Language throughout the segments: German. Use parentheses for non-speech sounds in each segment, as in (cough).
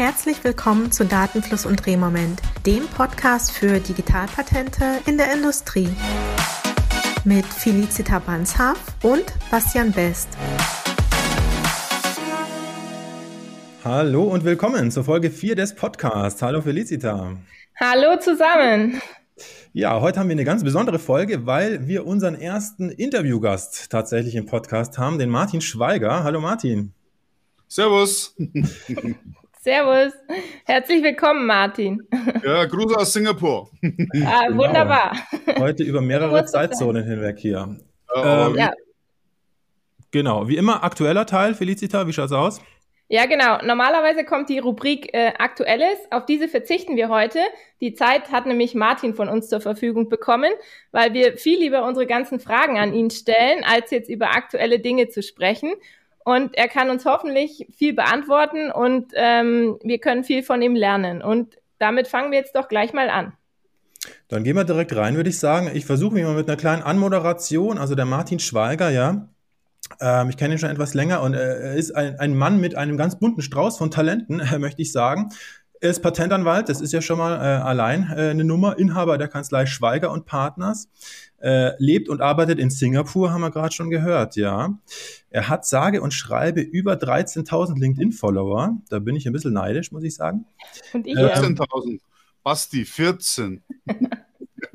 Herzlich willkommen zu Datenfluss und Drehmoment, dem Podcast für Digitalpatente in der Industrie. Mit Felicita Banshaf und Bastian Best. Hallo und willkommen zur Folge 4 des Podcasts. Hallo Felicita. Hallo zusammen. Ja, heute haben wir eine ganz besondere Folge, weil wir unseren ersten Interviewgast tatsächlich im Podcast haben, den Martin Schweiger. Hallo Martin. Servus. (laughs) Servus. Herzlich willkommen, Martin. Ja, Gruß aus Singapur. (laughs) Ah, genau. Wunderbar. Heute über mehrere Zeitzonen hinweg hier. Ja, ähm, ja. Genau, wie immer aktueller Teil. Felicita, wie schaut's aus? Ja, genau. Normalerweise kommt die Rubrik äh, Aktuelles. Auf diese verzichten wir heute. Die Zeit hat nämlich Martin von uns zur Verfügung bekommen, weil wir viel lieber unsere ganzen Fragen an ihn stellen, als jetzt über aktuelle Dinge zu sprechen. Und er kann uns hoffentlich viel beantworten und ähm, wir können viel von ihm lernen. Und damit fangen wir jetzt doch gleich mal an. Dann gehen wir direkt rein, würde ich sagen. Ich versuche mich mal mit einer kleinen Anmoderation. Also der Martin Schweiger, ja, ähm, ich kenne ihn schon etwas länger und er ist ein, ein Mann mit einem ganz bunten Strauß von Talenten, äh, (laughs) möchte ich sagen. Er ist Patentanwalt, das ist ja schon mal äh, allein äh, eine Nummer, Inhaber der Kanzlei Schweiger und Partners, äh, lebt und arbeitet in Singapur, haben wir gerade schon gehört, ja. Er hat sage und schreibe über 13.000 LinkedIn-Follower, da bin ich ein bisschen neidisch, muss ich sagen. Und ich 14.000, ähm, Basti, 14. (laughs)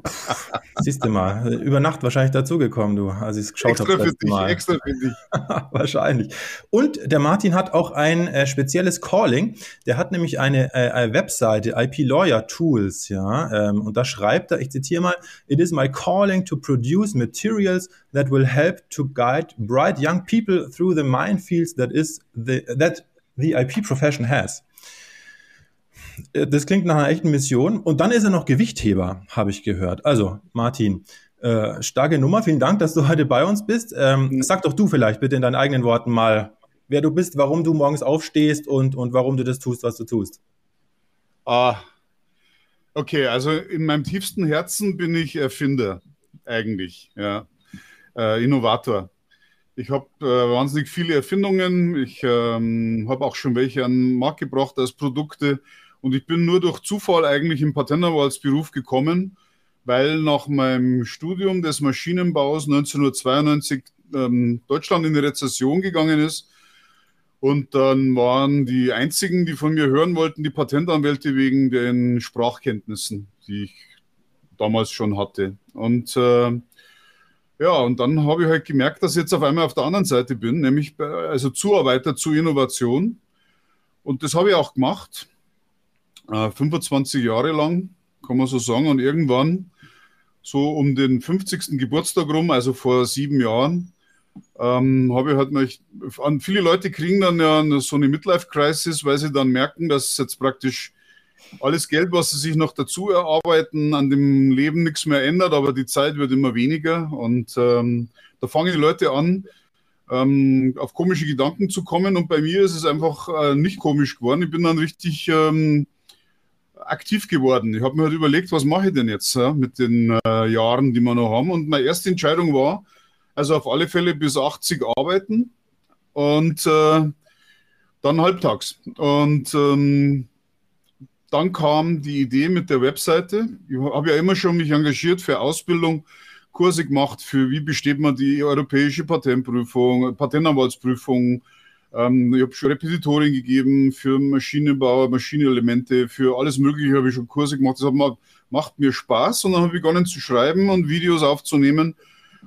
(laughs) Siehst du mal, über Nacht wahrscheinlich dazugekommen, du, als ich es geschaut habe. Extra für dich, mal. extra für dich. (laughs) wahrscheinlich. Und der Martin hat auch ein äh, spezielles Calling. Der hat nämlich eine, äh, eine Webseite, IP Lawyer Tools, ja. Ähm, und da schreibt er, ich zitiere mal, It is my calling to produce materials that will help to guide bright young people through the minefields that is the, that the IP profession has. Äh, das klingt nach einer echten Mission. Und dann ist er noch Gewichtheber, habe ich gehört. Also, Martin, äh, starke Nummer. Vielen Dank, dass du heute bei uns bist. Ähm, mhm. Sag doch du vielleicht bitte in deinen eigenen Worten mal, wer du bist, warum du morgens aufstehst und, und warum du das tust, was du tust. Ah, okay, also in meinem tiefsten Herzen bin ich Erfinder, eigentlich, ja. Äh, Innovator. Ich habe äh, wahnsinnig viele Erfindungen. Ich ähm, habe auch schon welche an den Markt gebracht als Produkte. Und ich bin nur durch Zufall eigentlich im Patentanwaltsberuf gekommen, weil nach meinem Studium des Maschinenbaus 1992 ähm, Deutschland in die Rezession gegangen ist. Und dann waren die einzigen, die von mir hören wollten, die Patentanwälte wegen den Sprachkenntnissen, die ich damals schon hatte. Und äh, ja, und dann habe ich halt gemerkt, dass ich jetzt auf einmal auf der anderen Seite bin, nämlich bei, also Zuarbeiter zu Innovation. Und das habe ich auch gemacht. 25 äh, Jahre lang, kann man so sagen. Und irgendwann, so um den 50. Geburtstag rum, also vor sieben Jahren, ähm, habe ich halt mal, viele Leute kriegen dann ja so eine Midlife-Crisis, weil sie dann merken, dass jetzt praktisch alles Geld, was sie sich noch dazu erarbeiten, an dem Leben nichts mehr ändert, aber die Zeit wird immer weniger. Und ähm, da fangen die Leute an, ähm, auf komische Gedanken zu kommen. Und bei mir ist es einfach äh, nicht komisch geworden. Ich bin dann richtig ähm, aktiv geworden. Ich habe mir halt überlegt, was mache ich denn jetzt ja, mit den äh, Jahren, die wir noch haben. Und meine erste Entscheidung war, also auf alle Fälle bis 80 arbeiten und äh, dann halbtags. Und ähm, dann kam die Idee mit der Webseite. Ich habe ja immer schon mich engagiert für Ausbildung, Kurse gemacht für wie besteht man die europäische Patentprüfung, Patentanwaltsprüfung, ähm, ich habe schon Repetitorien gegeben für Maschinenbau, Maschinenelemente, für alles Mögliche habe ich schon Kurse gemacht. Das hat, macht mir Spaß und dann habe ich begonnen zu schreiben und Videos aufzunehmen.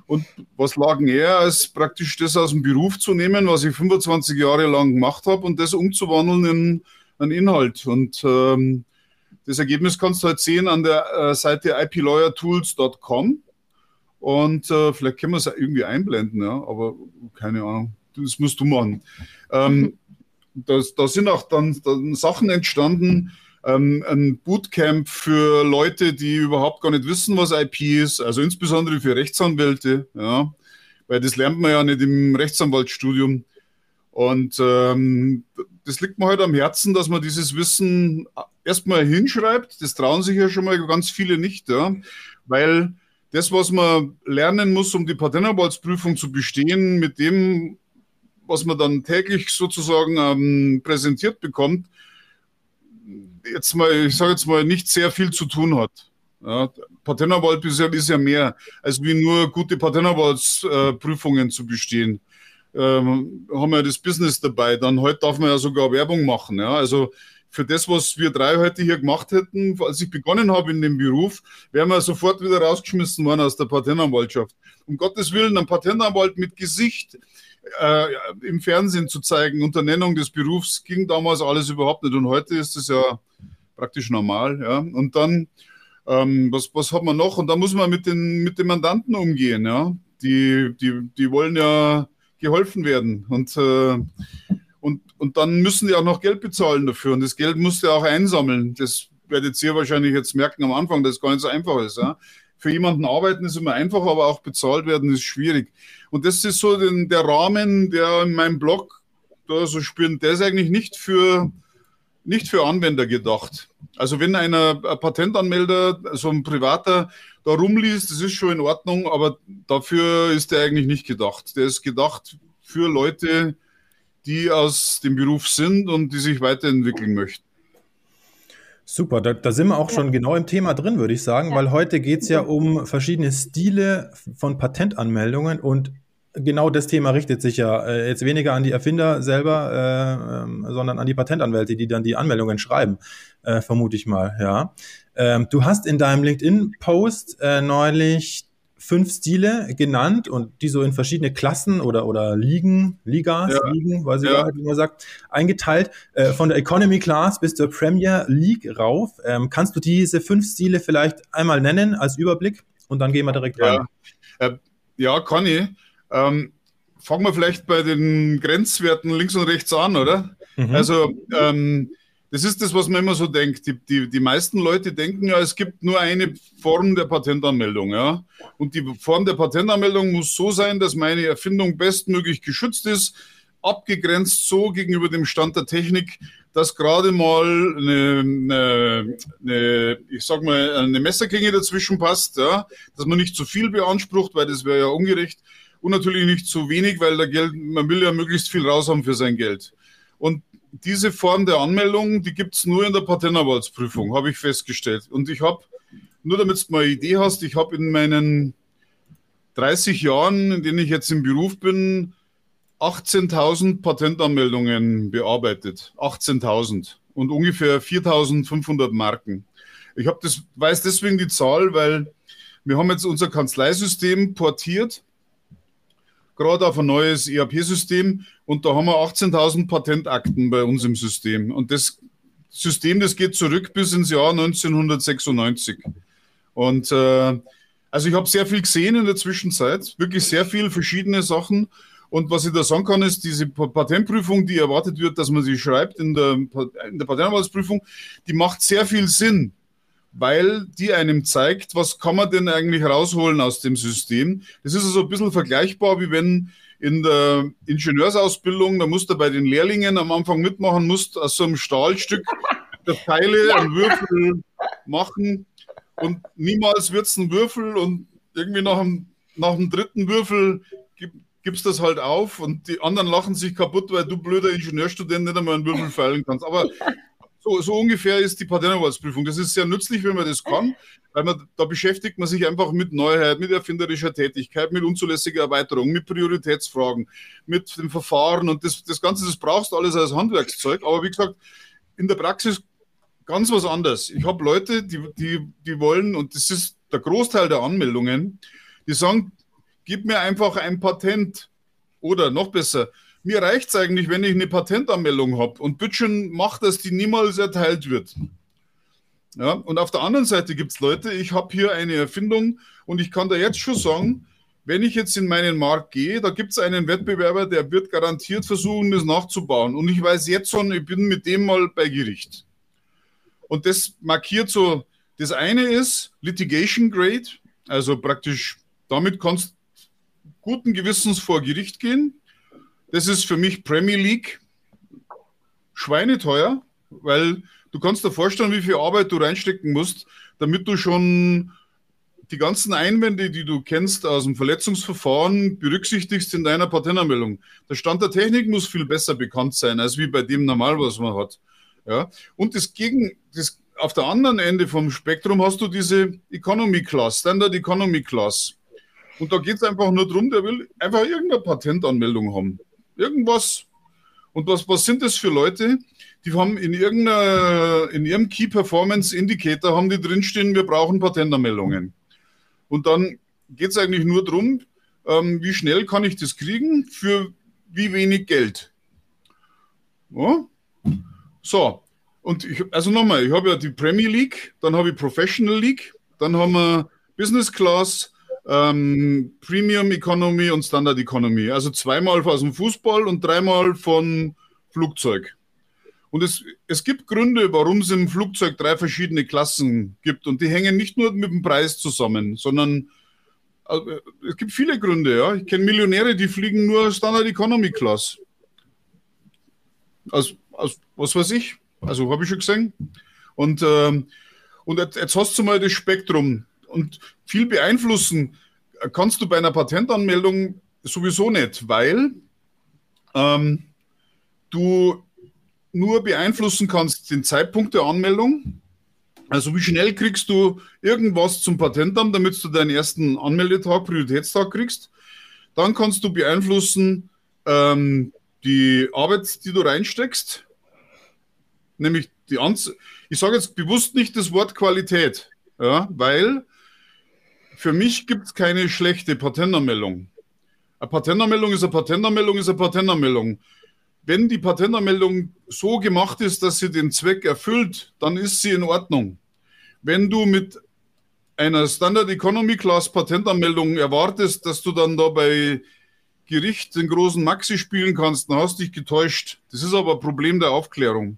Und was lag näher, als praktisch das aus dem Beruf zu nehmen, was ich 25 Jahre lang gemacht habe und das umzuwandeln in einen Inhalt. Und ähm, das Ergebnis kannst du halt sehen an der äh, Seite iplawyertools.com. Und äh, vielleicht können wir es irgendwie einblenden, ja, aber keine Ahnung das musst du machen. Ähm, das, da sind auch dann, dann Sachen entstanden, ähm, ein Bootcamp für Leute, die überhaupt gar nicht wissen, was IP ist, also insbesondere für Rechtsanwälte, ja, weil das lernt man ja nicht im Rechtsanwaltsstudium. Und ähm, das liegt mir halt am Herzen, dass man dieses Wissen erstmal hinschreibt. Das trauen sich ja schon mal ganz viele nicht, ja, weil das, was man lernen muss, um die Patentanwaltsprüfung zu bestehen, mit dem was man dann täglich sozusagen ähm, präsentiert bekommt, jetzt mal, ich sage jetzt mal, nicht sehr viel zu tun hat. Ja, Patentanwalt ist ja, ist ja mehr, als wie nur gute Patentanwaltsprüfungen äh, zu bestehen. Ähm, haben wir das Business dabei. Dann heute darf man ja sogar Werbung machen. Ja? Also für das, was wir drei heute hier gemacht hätten, als ich begonnen habe in dem Beruf, wären wir sofort wieder rausgeschmissen worden aus der Patentanwaltschaft. Um Gottes Willen, ein Patentanwalt mit Gesicht äh, im Fernsehen zu zeigen, unter Nennung des Berufs, ging damals alles überhaupt nicht. Und heute ist es ja praktisch normal. Ja? Und dann, ähm, was, was hat man noch? Und da muss man mit den, mit den Mandanten umgehen. Ja? Die, die, die wollen ja geholfen werden. Und äh, und, und dann müssen die auch noch Geld bezahlen dafür. Und das Geld musst du auch einsammeln. Das werdet ihr wahrscheinlich jetzt merken am Anfang, dass es gar nicht so einfach ist. Ja? Für jemanden arbeiten ist immer einfach, aber auch bezahlt werden ist schwierig. Und das ist so den, der Rahmen, der in meinem Blog da so spüren, der ist eigentlich nicht für, nicht für Anwender gedacht. Also wenn einer ein Patentanmelder, so ein Privater, da rumliest, das ist schon in Ordnung, aber dafür ist der eigentlich nicht gedacht. Der ist gedacht für Leute, die aus dem Beruf sind und die sich weiterentwickeln möchten. Super, da, da sind wir auch ja. schon genau im Thema drin, würde ich sagen, ja. weil heute geht es ja um verschiedene Stile von Patentanmeldungen und genau das Thema richtet sich ja äh, jetzt weniger an die Erfinder selber, äh, sondern an die Patentanwälte, die dann die Anmeldungen schreiben, äh, vermute ich mal, ja. Ähm, du hast in deinem LinkedIn-Post äh, neulich fünf Stile genannt und die so in verschiedene Klassen oder, oder Ligen, Ligas, ja. Ligen, weiß ich ja. wie man sagt, eingeteilt, äh, von der Economy Class bis zur Premier League rauf. Ähm, kannst du diese fünf Stile vielleicht einmal nennen als Überblick und dann gehen wir direkt rein? Ja, äh, ja kann ich. Ähm, fangen wir vielleicht bei den Grenzwerten links und rechts an, oder? Mhm. Also ähm, das ist das, was man immer so denkt. Die, die, die meisten Leute denken ja, es gibt nur eine Form der Patentanmeldung. Ja? Und die Form der Patentanmeldung muss so sein, dass meine Erfindung bestmöglich geschützt ist, abgegrenzt so gegenüber dem Stand der Technik, dass gerade mal eine, eine, eine, ich sag mal, eine Messerklinge dazwischen passt, ja? dass man nicht zu viel beansprucht, weil das wäre ja ungerecht. Und natürlich nicht zu wenig, weil der Geld, man will ja möglichst viel raus haben für sein Geld. Und diese Form der Anmeldung, die gibt es nur in der Patentanwaltsprüfung, habe ich festgestellt. Und ich habe, nur damit du mal eine Idee hast, ich habe in meinen 30 Jahren, in denen ich jetzt im Beruf bin, 18.000 Patentanmeldungen bearbeitet. 18.000 und ungefähr 4.500 Marken. Ich habe das, weiß deswegen die Zahl, weil wir haben jetzt unser Kanzleisystem portiert gerade auf ein neues ERP-System und da haben wir 18.000 Patentakten bei uns im System. Und das System, das geht zurück bis ins Jahr 1996. Und äh, also ich habe sehr viel gesehen in der Zwischenzeit, wirklich sehr viel verschiedene Sachen. Und was ich da sagen kann, ist, diese Patentprüfung, die erwartet wird, dass man sie schreibt in der, in der Patentanwaltsprüfung, die macht sehr viel Sinn weil die einem zeigt, was kann man denn eigentlich rausholen aus dem System. Das ist also ein bisschen vergleichbar, wie wenn in der Ingenieursausbildung, da musst du bei den Lehrlingen am Anfang mitmachen, musst aus so einem Stahlstück (laughs) der Teile einen Würfel machen und niemals wird es ein Würfel und irgendwie nach dem, nach dem dritten Würfel gibt, gibst das halt auf und die anderen lachen sich kaputt, weil du blöder Ingenieurstudent nicht einmal einen Würfel feilen kannst. Aber so, so ungefähr ist die Patentanwaltsprüfung. Das ist sehr nützlich, wenn man das kann, weil man, da beschäftigt man sich einfach mit Neuheit, mit erfinderischer Tätigkeit, mit unzulässiger Erweiterung, mit Prioritätsfragen, mit dem Verfahren und das, das Ganze, das brauchst du alles als Handwerkszeug. Aber wie gesagt, in der Praxis ganz was anderes. Ich habe Leute, die, die, die wollen, und das ist der Großteil der Anmeldungen, die sagen, gib mir einfach ein Patent. Oder noch besser, mir reicht es eigentlich, wenn ich eine Patentanmeldung habe und Bütchen macht, dass die niemals erteilt wird. Ja, und auf der anderen Seite gibt es Leute, ich habe hier eine Erfindung und ich kann da jetzt schon sagen, wenn ich jetzt in meinen Markt gehe, da gibt es einen Wettbewerber, der wird garantiert versuchen, das nachzubauen. Und ich weiß jetzt schon, ich bin mit dem mal bei Gericht. Und das markiert so, das eine ist Litigation Grade, also praktisch damit kannst guten Gewissens vor Gericht gehen. Das ist für mich Premier League schweineteuer, weil du kannst dir vorstellen, wie viel Arbeit du reinstecken musst, damit du schon die ganzen Einwände, die du kennst aus dem Verletzungsverfahren, berücksichtigst in deiner Patentanmeldung. Der Stand der Technik muss viel besser bekannt sein, als wie bei dem normal, was man hat. Ja? Und das Gegen, das, auf der anderen Ende vom Spektrum hast du diese Economy Class, Standard Economy Class. Und da geht es einfach nur darum, der will einfach irgendeine Patentanmeldung haben. Irgendwas. Und was, was sind das für Leute? Die haben in irgendeiner, in ihrem Key Performance Indicator haben die drinstehen, wir brauchen Patentanmeldungen. Und dann geht es eigentlich nur darum, ähm, wie schnell kann ich das kriegen, für wie wenig Geld. Ja? So, und ich, also nochmal, ich habe ja die Premier League, dann habe ich Professional League, dann haben wir Business Class, ähm, Premium Economy und Standard Economy. Also zweimal aus dem Fußball und dreimal von Flugzeug. Und es, es gibt Gründe, warum es im Flugzeug drei verschiedene Klassen gibt. Und die hängen nicht nur mit dem Preis zusammen, sondern äh, es gibt viele Gründe. Ja. Ich kenne Millionäre, die fliegen nur Standard Economy Class. Also, also was weiß ich. Also habe ich schon gesehen. Und, ähm, und jetzt, jetzt hast du mal das Spektrum. Und viel beeinflussen kannst du bei einer Patentanmeldung sowieso nicht, weil ähm, du nur beeinflussen kannst den Zeitpunkt der Anmeldung. Also wie schnell kriegst du irgendwas zum Patentamt, damit du deinen ersten Anmeldetag, Prioritätstag kriegst. Dann kannst du beeinflussen ähm, die Arbeit, die du reinsteckst, nämlich die Anz Ich sage jetzt bewusst nicht das Wort Qualität, ja, weil für mich gibt es keine schlechte Patentanmeldung. Eine Patentanmeldung ist eine Patentanmeldung, ist eine Patentanmeldung. Wenn die Patentanmeldung so gemacht ist, dass sie den Zweck erfüllt, dann ist sie in Ordnung. Wenn du mit einer Standard Economy Class Patentanmeldung erwartest, dass du dann da bei Gericht den großen Maxi spielen kannst, dann hast du dich getäuscht. Das ist aber ein Problem der Aufklärung.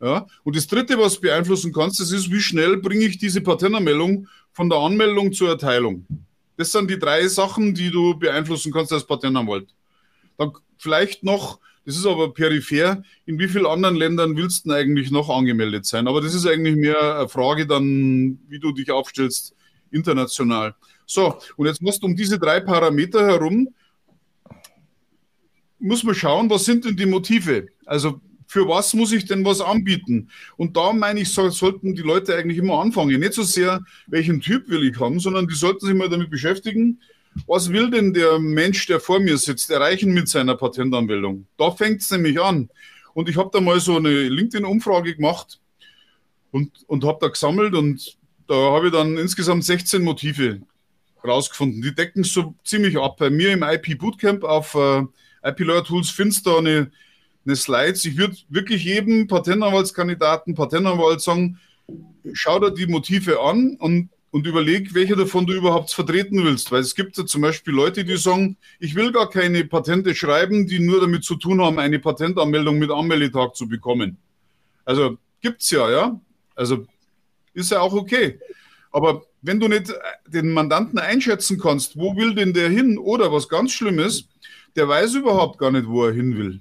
Ja? Und das Dritte, was beeinflussen kannst, das ist, wie schnell bringe ich diese Patentanmeldung von der Anmeldung zur Erteilung. Das sind die drei Sachen, die du beeinflussen kannst als Patentanwalt. Dann vielleicht noch, das ist aber peripher, in wie vielen anderen Ländern willst du eigentlich noch angemeldet sein? Aber das ist eigentlich mehr eine Frage dann, wie du dich aufstellst international. So, und jetzt musst du um diese drei Parameter herum, muss man schauen, was sind denn die Motive? Also für was muss ich denn was anbieten? Und da meine ich, sollten die Leute eigentlich immer anfangen. Nicht so sehr, welchen Typ will ich haben, sondern die sollten sich mal damit beschäftigen, was will denn der Mensch, der vor mir sitzt, erreichen mit seiner Patentanmeldung? Da fängt es nämlich an. Und ich habe da mal so eine LinkedIn-Umfrage gemacht und, und habe da gesammelt und da habe ich dann insgesamt 16 Motive rausgefunden. Die decken so ziemlich ab. Bei mir im IP Bootcamp auf äh, IP Lawyer Tools findest du eine eine Slides. Ich würde wirklich jedem Patentanwaltskandidaten, Patentanwalt sagen, schau dir die Motive an und, und überleg, welche davon du überhaupt vertreten willst. Weil es gibt ja zum Beispiel Leute, die sagen, ich will gar keine Patente schreiben, die nur damit zu tun haben, eine Patentanmeldung mit Anmeldetag zu bekommen. Also gibt es ja, ja. Also ist ja auch okay. Aber wenn du nicht den Mandanten einschätzen kannst, wo will denn der hin? Oder was ganz Schlimmes, der weiß überhaupt gar nicht, wo er hin will.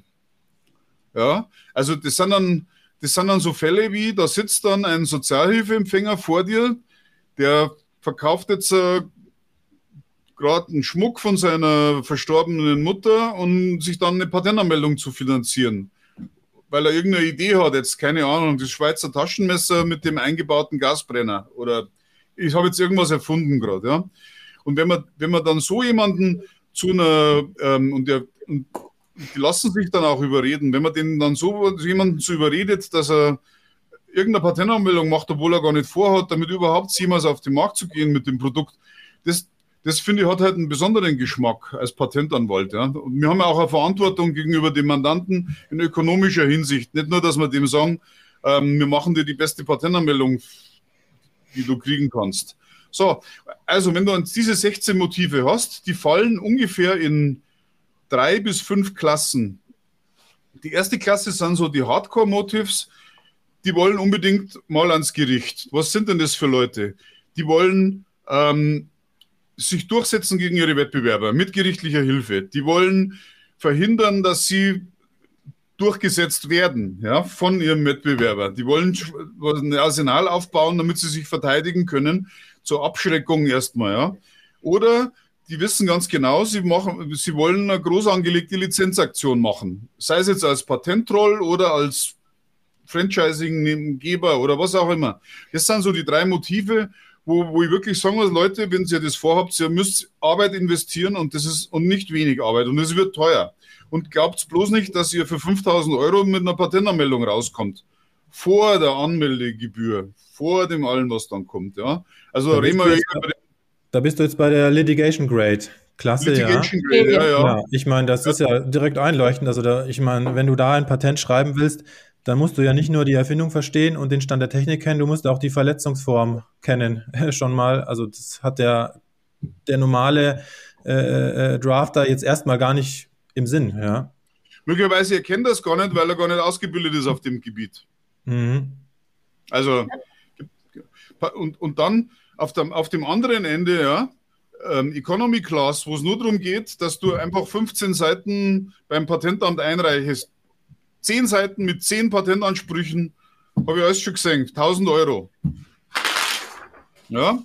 Ja, also das sind dann, das sind dann so Fälle wie, da sitzt dann ein Sozialhilfeempfänger vor dir, der verkauft jetzt äh, gerade einen Schmuck von seiner verstorbenen Mutter und sich dann eine Patentanmeldung zu finanzieren. Weil er irgendeine Idee hat, jetzt keine Ahnung, das Schweizer Taschenmesser mit dem eingebauten Gasbrenner oder ich habe jetzt irgendwas erfunden gerade, ja. Und wenn man, wenn man dann so jemanden zu einer, ähm, und der, und die lassen sich dann auch überreden. Wenn man den dann so jemanden zu überredet, dass er irgendeine Patentanmeldung macht, obwohl er gar nicht vorhat, damit überhaupt jemals auf den Markt zu gehen mit dem Produkt, das, das finde ich hat halt einen besonderen Geschmack als Patentanwalt. Ja. Und wir haben ja auch eine Verantwortung gegenüber dem Mandanten in ökonomischer Hinsicht. Nicht nur, dass wir dem sagen, ähm, wir machen dir die beste Patentanmeldung, die du kriegen kannst. So, also wenn du diese 16 Motive hast, die fallen ungefähr in drei bis fünf Klassen. Die erste Klasse sind so die Hardcore-Motives, die wollen unbedingt mal ans Gericht. Was sind denn das für Leute? Die wollen ähm, sich durchsetzen gegen ihre Wettbewerber mit gerichtlicher Hilfe. Die wollen verhindern, dass sie durchgesetzt werden ja, von ihrem Wettbewerber. Die wollen ein Arsenal aufbauen, damit sie sich verteidigen können, zur Abschreckung erstmal. Ja. Oder die wissen ganz genau, sie, machen, sie wollen eine groß angelegte Lizenzaktion machen. Sei es jetzt als Patentroll oder als Franchising-Geber oder was auch immer. Das sind so die drei Motive, wo, wo ich wirklich sagen muss, Leute, wenn ihr das vorhabt, ihr müsst Arbeit investieren und das ist und nicht wenig Arbeit und es wird teuer. Und glaubt bloß nicht, dass ihr für 5000 Euro mit einer Patentanmeldung rauskommt. Vor der Anmeldegebühr, vor dem allen, was dann kommt. Ja? Also Da reden wir du jetzt, da bist du jetzt bei der Litigation Grade. Klasse, Litigation ja. Grade, ja, ja. Ja, ich meine, das ist ja direkt einleuchtend. Also da, ich meine, wenn du da ein Patent schreiben willst, dann musst du ja nicht nur die Erfindung verstehen und den Stand der Technik kennen, du musst auch die Verletzungsform kennen, (laughs) schon mal. Also das hat der, der normale äh, äh, Drafter jetzt erstmal gar nicht im Sinn, ja. Möglicherweise ihr kennt das gar nicht, weil er gar nicht ausgebildet ist auf dem Gebiet. Mhm. Also, und, und dann auf dem, auf dem anderen Ende, ja, ähm, Economy Class, wo es nur darum geht, dass du einfach 15 Seiten beim Patentamt einreichst. 10 Seiten mit 10 Patentansprüchen, habe ich alles schon gesehen, 1000 Euro. Ja,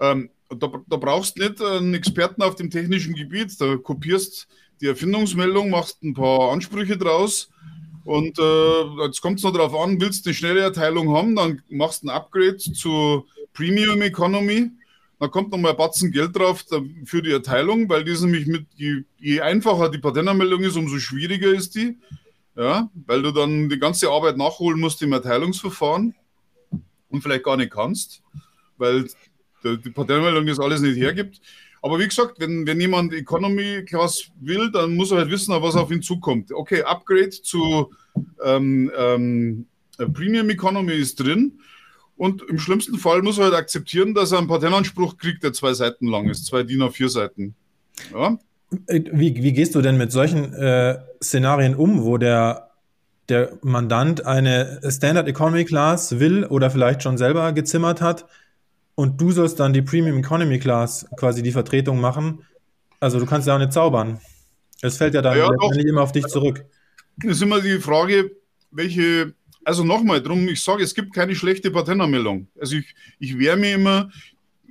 ähm, da, da brauchst du nicht einen Experten auf dem technischen Gebiet, da kopierst die Erfindungsmeldung, machst ein paar Ansprüche draus und äh, jetzt kommt es noch darauf an, willst du eine schnelle Erteilung haben, dann machst du ein Upgrade zu Premium Economy. Dann kommt noch mal ein Batzen Geld drauf für die Erteilung, weil die ist nämlich mit, je, je einfacher die Patentanmeldung ist, umso schwieriger ist die. Ja, weil du dann die ganze Arbeit nachholen musst im Erteilungsverfahren und vielleicht gar nicht kannst, weil die Patentanmeldung das alles nicht hergibt. Aber wie gesagt, wenn, wenn jemand Economy Class will, dann muss er halt wissen, was auf ihn zukommt. Okay, Upgrade zu ähm, ähm, Premium Economy ist drin. Und im schlimmsten Fall muss er halt akzeptieren, dass er einen Patentanspruch kriegt, der zwei Seiten lang ist, zwei DIN A4 Seiten. Ja? Wie, wie gehst du denn mit solchen äh, Szenarien um, wo der, der Mandant eine Standard Economy Class will oder vielleicht schon selber gezimmert hat und du sollst dann die Premium Economy Class quasi die Vertretung machen? Also du kannst ja auch nicht zaubern. Es fällt ja dann Ja, doch. letztendlich immer auf dich zurück. Das ist immer die Frage, welche, also nochmal drum, ich sage, es gibt keine schlechte Patentanmeldung. Also ich, ich wehre mich immer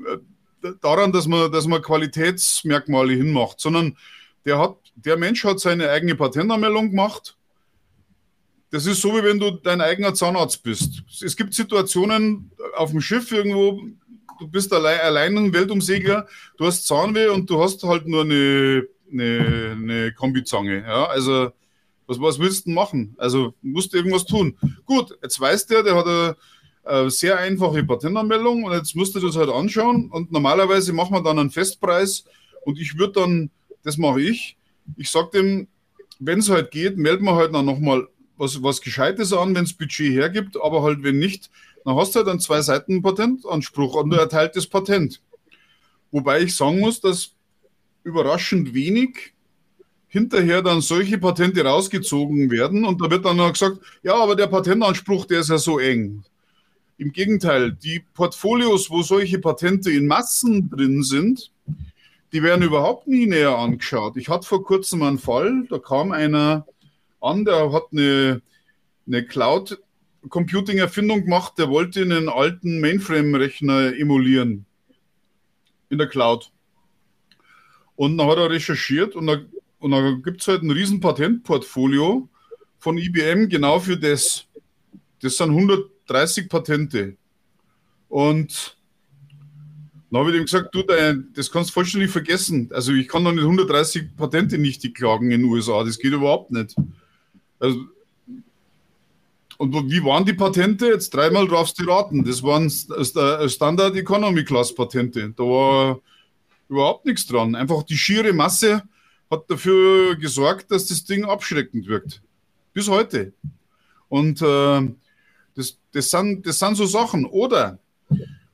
äh, daran, dass man, dass man Qualitätsmerkmale hinmacht, sondern der hat, der Mensch hat seine eigene Patentanmeldung gemacht. Das ist so, wie wenn du dein eigener Zahnarzt bist. Es gibt Situationen auf dem Schiff irgendwo, du bist allein, allein ein Weltumsegler, du hast Zahnweh und du hast halt nur eine, eine, eine Kombizange. Ja, also was, was willst du denn machen? Also musst du irgendwas tun. Gut, jetzt weiß der, der hat eine, eine sehr einfache Patentanmeldung und jetzt musst du das halt anschauen und normalerweise machen wir dann einen Festpreis und ich würde dann, das mache ich, ich sage dem, wenn es halt geht, melden wir halt dann nochmal was, was Gescheites an, wenn es Budget hergibt, aber halt wenn nicht, dann hast du halt dann zwei Seiten Patentanspruch und ein erteiltes Patent. Wobei ich sagen muss, dass überraschend wenig hinterher dann solche Patente rausgezogen werden und da wird dann noch gesagt, ja, aber der Patentanspruch, der ist ja so eng. Im Gegenteil, die Portfolios, wo solche Patente in Massen drin sind, die werden überhaupt nie näher angeschaut. Ich hatte vor kurzem einen Fall, da kam einer an, der hat eine, eine Cloud-Computing-Erfindung gemacht, der wollte einen alten Mainframe-Rechner emulieren in der Cloud. Und dann hat er recherchiert und da, und da gibt es halt ein riesen Patentportfolio von IBM genau für das. Das sind 130 Patente. Und dann habe ich ihm gesagt, du, das kannst du vollständig vergessen. Also ich kann doch nicht 130 Patente nicht klagen in den USA. Das geht überhaupt nicht. Also, und wie waren die Patente? Jetzt dreimal darfst du raten. Das waren Standard Economy Class Patente. Da war überhaupt nichts dran. Einfach die schiere Masse hat dafür gesorgt, dass das Ding abschreckend wirkt. Bis heute. Und äh, das, das, sind, das sind so Sachen. Oder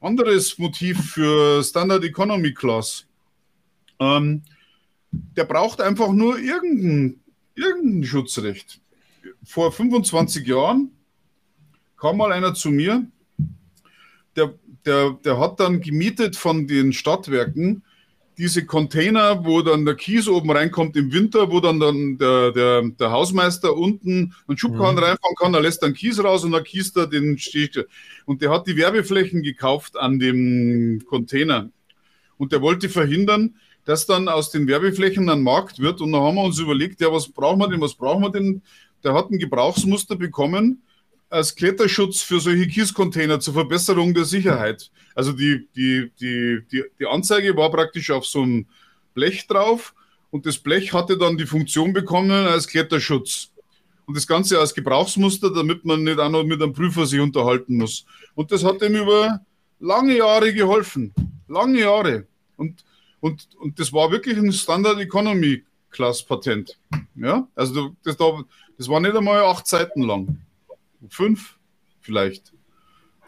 anderes Motiv für Standard Economy Class. Ähm, der braucht einfach nur irgendein, irgendein Schutzrecht. Vor 25 Jahren kam mal einer zu mir, der, der, der hat dann gemietet von den Stadtwerken diese Container, wo dann der Kies oben reinkommt im Winter, wo dann, dann der, der, der Hausmeister unten einen Schubkarren mhm. reinfahren kann, er lässt dann Kies raus und dann kiest er den Stich. Und der hat die Werbeflächen gekauft an dem Container. Und der wollte verhindern, dass dann aus den Werbeflächen ein Markt wird. Und dann haben wir uns überlegt, ja, was brauchen wir denn, was brauchen wir denn? Der hat ein Gebrauchsmuster bekommen als Kletterschutz für solche Kiescontainer zur Verbesserung der Sicherheit. Also die, die, die, die, die Anzeige war praktisch auf so einem Blech drauf und das Blech hatte dann die Funktion bekommen als Kletterschutz. Und das Ganze als Gebrauchsmuster, damit man nicht auch noch mit einem Prüfer sich unterhalten muss. Und das hat ihm über lange Jahre geholfen. Lange Jahre. Und, und, und das war wirklich ein Standard Economy Class Patent. Ja, also das, das war nicht einmal acht Seiten lang. Fünf vielleicht.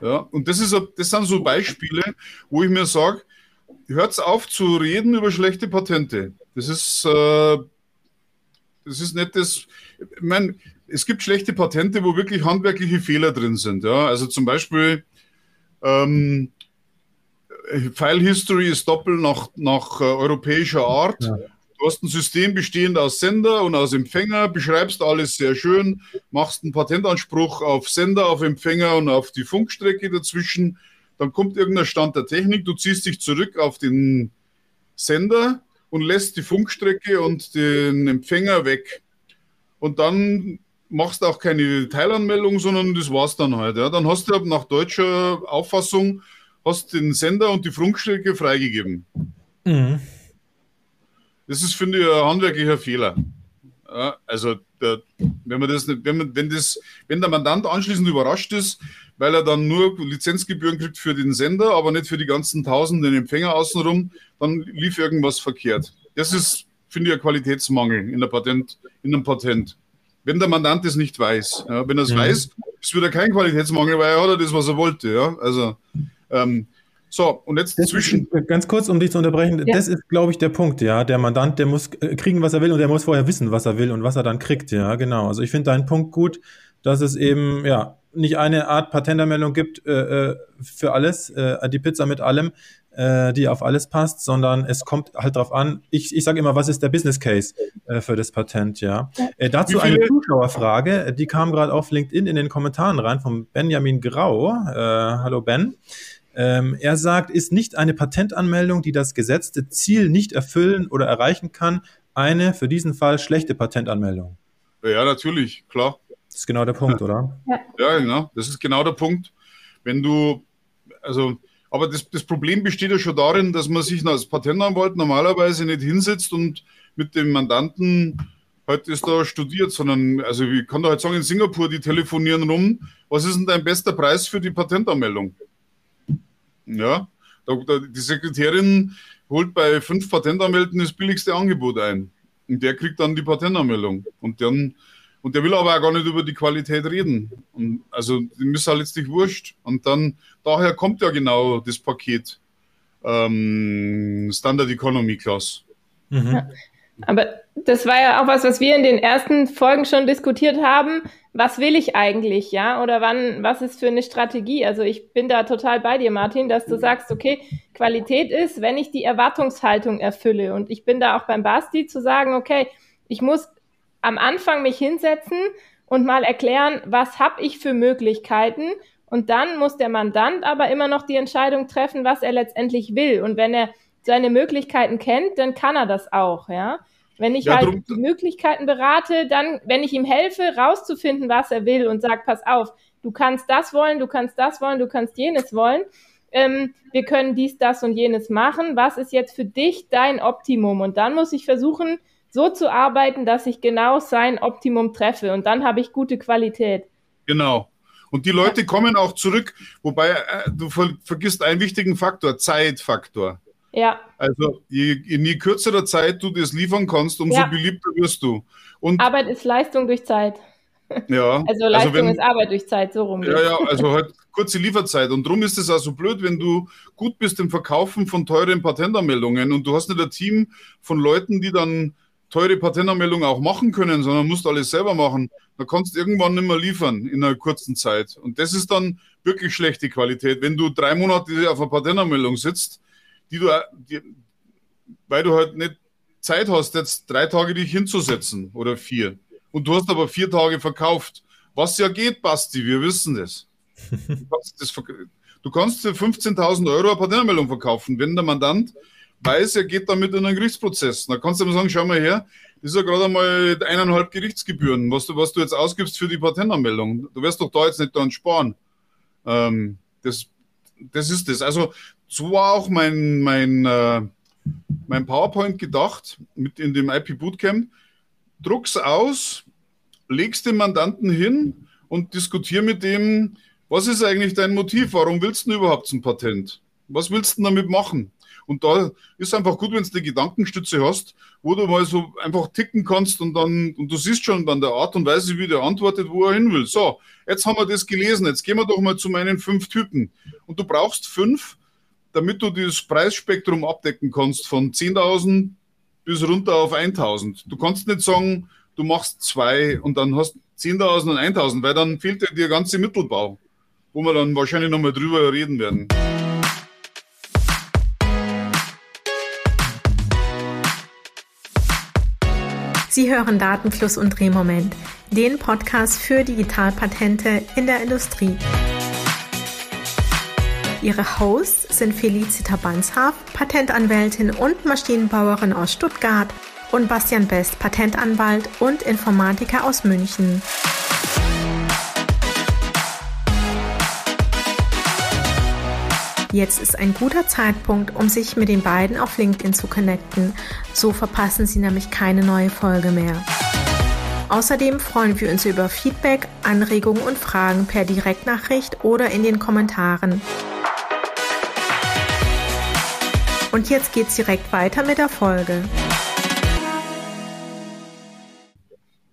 Ja, und das, ist, das sind so Beispiele, wo ich mir sage, hört auf zu reden über schlechte Patente. Das ist, äh, das ist nicht das. Ich meine, es gibt schlechte Patente, wo wirklich handwerkliche Fehler drin sind. Ja? Also zum Beispiel ähm, File History ist doppelt nach, nach äh, europäischer Art. Ja. Du hast ein System bestehend aus Sender und aus Empfänger, beschreibst alles sehr schön, machst einen Patentanspruch auf Sender, auf Empfänger und auf die Funkstrecke dazwischen. Dann kommt irgendein Stand der Technik, du ziehst dich zurück auf den Sender und lässt die Funkstrecke und den Empfänger weg. Und dann machst du auch keine Teilanmeldung, sondern das war's dann halt. Ja. Dann hast du nach deutscher Auffassung hast den Sender und die Funkstrecke freigegeben. Mhm. Das ist, finde ich, ein handwerklicher Fehler. Ja, also, der, wenn man das nicht, wenn, man, wenn, das, wenn der Mandant anschließend überrascht ist, weil er dann nur Lizenzgebühren kriegt für den Sender, aber nicht für die ganzen tausenden Empfänger außenrum, dann lief irgendwas verkehrt. Das ist, finde ich, ein Qualitätsmangel in, der Patent, in einem Patent. Wenn der Mandant es nicht weiß. Ja, wenn er es mhm. weiß, ist wieder kein Qualitätsmangel, weil er hat das, was er wollte. Ja? Also, ähm, so, und jetzt das zwischen. Ist, ganz kurz, um dich zu unterbrechen, ja. das ist, glaube ich, der Punkt, ja. Der Mandant, der muss äh, kriegen, was er will und der muss vorher wissen, was er will und was er dann kriegt, ja, genau. Also ich finde deinen Punkt gut, dass es eben, ja, nicht eine Art Patentanmeldung gibt äh, äh, für alles, äh, die Pizza mit allem, äh, die auf alles passt, sondern es kommt halt drauf an. Ich, ich sage immer, was ist der Business Case äh, für das Patent, ja. Äh, dazu eine Zuschauerfrage, die kam gerade auf LinkedIn in den Kommentaren rein von Benjamin Grau. Äh, hallo Ben. Ähm, er sagt, ist nicht eine Patentanmeldung, die das gesetzte Ziel nicht erfüllen oder erreichen kann, eine für diesen Fall schlechte Patentanmeldung. Ja, natürlich, klar. Das ist genau der Punkt, oder? Ja, genau. Das ist genau der Punkt. Wenn du, also, aber das, das Problem besteht ja schon darin, dass man sich als Patentanwalt normalerweise nicht hinsetzt und mit dem Mandanten halt ist da studiert, sondern, also ich kann da halt sagen, in Singapur, die telefonieren rum, was ist denn dein bester Preis für die Patentanmeldung? Ja, die Sekretärin holt bei fünf Patentanmeldungen das billigste Angebot ein. Und der kriegt dann die Patentanmeldung. Und dann und der will aber auch gar nicht über die Qualität reden. Und also dem ist halt letztlich wurscht. Und dann, daher kommt ja genau das Paket ähm, Standard Economy Class. Mhm. Ja. Aber das war ja auch was, was wir in den ersten Folgen schon diskutiert haben. Was will ich eigentlich, ja? Oder wann, was ist für eine Strategie? Also ich bin da total bei dir, Martin, dass du sagst, okay, Qualität ist, wenn ich die Erwartungshaltung erfülle. Und ich bin da auch beim Basti zu sagen, okay, ich muss am Anfang mich hinsetzen und mal erklären, was habe ich für Möglichkeiten. Und dann muss der Mandant aber immer noch die Entscheidung treffen, was er letztendlich will. Und wenn er seine Möglichkeiten kennt, dann kann er das auch, ja. Wenn ich ja, halt drum, die Möglichkeiten berate, dann, wenn ich ihm helfe, rauszufinden, was er will und sage, pass auf, du kannst das wollen, du kannst das wollen, du kannst jenes wollen. Ähm, wir können dies, das und jenes machen. Was ist jetzt für dich dein Optimum? Und dann muss ich versuchen, so zu arbeiten, dass ich genau sein Optimum treffe. Und dann habe ich gute Qualität. Genau. Und die Leute kommen auch zurück, wobei äh, du ver vergisst einen wichtigen Faktor, Zeitfaktor. Ja. Also je, in je kürzerer Zeit du das liefern kannst, umso ja. beliebter wirst du. Und Arbeit ist Leistung durch Zeit. Ja. (laughs) Also Leistung also wenn, ist Arbeit durch Zeit, so rum. Ja, ja, also halt kurze Lieferzeit. Und darum ist es auch so blöd, wenn du gut bist im Verkaufen von teuren Patentanmeldungen und du hast nicht ein Team von Leuten, die dann teure Patentanmeldungen auch machen können, sondern musst alles selber machen. Da kannst du irgendwann nicht mehr liefern in einer kurzen Zeit. Und das ist dann wirklich schlechte Qualität. Wenn du drei Monate auf einer Patentanmeldung sitzt, die du, die, weil du halt nicht Zeit hast, jetzt drei Tage dich hinzusetzen oder vier. Und du hast aber vier Tage verkauft. Was ja geht, Basti, wir wissen das. Du kannst, für 15.000 Euro eine Patentanmeldung verkaufen, wenn der Mandant weiß, er geht damit in einen Gerichtsprozess. Da kannst du ihm sagen, schau mal her, Das ist ja gerade einmal eineinhalb Gerichtsgebühren, was du, was du jetzt ausgibst für die Patentanmeldung. Du wirst doch da jetzt nicht dran sparen. Ähm, das, das ist das. Also so war auch mein, mein, äh, mein PowerPoint gedacht mit in dem IP Bootcamp. Druck's aus, legst den Mandanten hin und diskutier mit dem, was ist eigentlich dein Motiv? Warum willst du überhaupt ein Patent? Was willst du damit machen? Und da ist einfach gut, wenn du eine Gedankenstütze hast, wo du mal so einfach ticken kannst und dann, und du siehst schon an der Art und Weise, wie der antwortet, wo er hin will. So, jetzt haben wir das gelesen, jetzt gehen wir doch mal zu meinen fünf Typen. Und du brauchst fünf, damit du das Preisspektrum abdecken kannst von 10.000 bis runter auf 1.000. Du kannst nicht sagen, du machst zwei und dann hast 10.000 und 1.000, weil dann fehlt dir der ganze Mittelbau, wo wir dann wahrscheinlich nochmal drüber reden werden. Sie hören Datenfluss und Drehmoment, den Podcast für Digitalpatente in der Industrie. Ihre Hosts sind Felicita Banshaf, Patentanwältin und Maschinenbauerin aus Stuttgart und Bastian Best, Patentanwalt und Informatiker aus München. Jetzt ist ein guter Zeitpunkt, um sich mit den beiden auf LinkedIn zu connecten. So verpassen Sie nämlich keine neue Folge mehr. Außerdem freuen wir uns über Feedback, Anregungen und Fragen per Direktnachricht oder in den Kommentaren. Und jetzt geht's direkt weiter mit der Folge.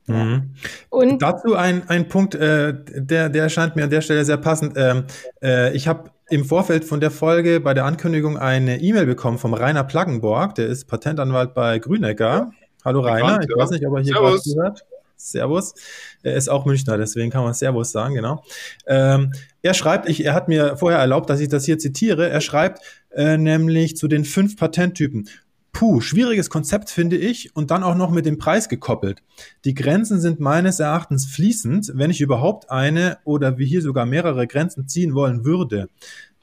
Mhm. Und dazu ein, ein Punkt, äh, der, der scheint mir an der Stelle sehr passend. Ähm, äh, ich habe im Vorfeld von der Folge bei der Ankündigung eine E-Mail bekommen vom Rainer Plaggenborg, der ist Patentanwalt bei Grünecker. Hallo Rainer, ich weiß nicht, ob er hier gerade zuhört. Servus. Er ist auch Münchner, deswegen kann man Servus sagen, genau. Ähm, er schreibt, ich, er hat mir vorher erlaubt, dass ich das hier zitiere. Er schreibt äh, nämlich zu den fünf Patenttypen. Puh, schwieriges Konzept finde ich und dann auch noch mit dem Preis gekoppelt. Die Grenzen sind meines Erachtens fließend, wenn ich überhaupt eine oder wie hier sogar mehrere Grenzen ziehen wollen würde.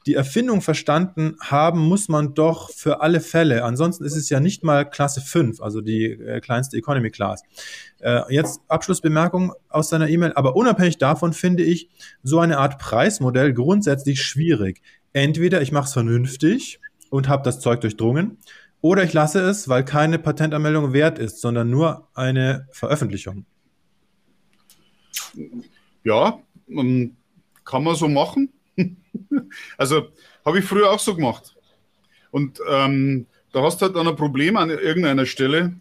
Die Erfindung verstanden haben muss man doch für alle Fälle. Ansonsten ist es ja nicht mal Klasse 5, also die äh, kleinste Economy Class. Äh, jetzt Abschlussbemerkung aus seiner E-Mail. Aber unabhängig davon finde ich so eine Art Preismodell grundsätzlich schwierig. Entweder ich mache es vernünftig und habe das Zeug durchdrungen oder ich lasse es, weil keine Patentanmeldung wert ist, sondern nur eine Veröffentlichung. Ja, ähm, kann man so machen. (laughs) also habe ich früher auch so gemacht. Und ähm, da hast du halt dann ein Problem an irgendeiner Stelle,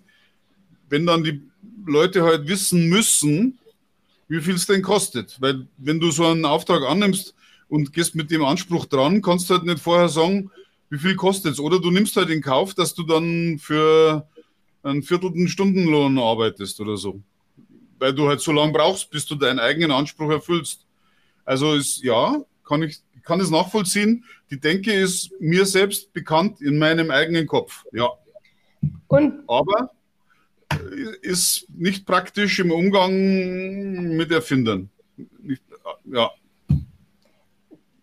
wenn dann die Leute halt wissen müssen, wie viel es denn kostet. Weil wenn du so einen Auftrag annimmst und gehst mit dem Anspruch dran, kannst du halt nicht vorher sagen, wie viel kostet es? Oder du nimmst halt in Kauf, dass du dann für einen viertelten Stundenlohn arbeitest oder so. Weil du halt so lange brauchst, bis du deinen eigenen Anspruch erfüllst. Also ist, ja, kann ich, kann es nachvollziehen. Die Denke ist mir selbst bekannt in meinem eigenen Kopf. Ja. Und? Aber ist nicht praktisch im Umgang mit Erfindern. Nicht, ja.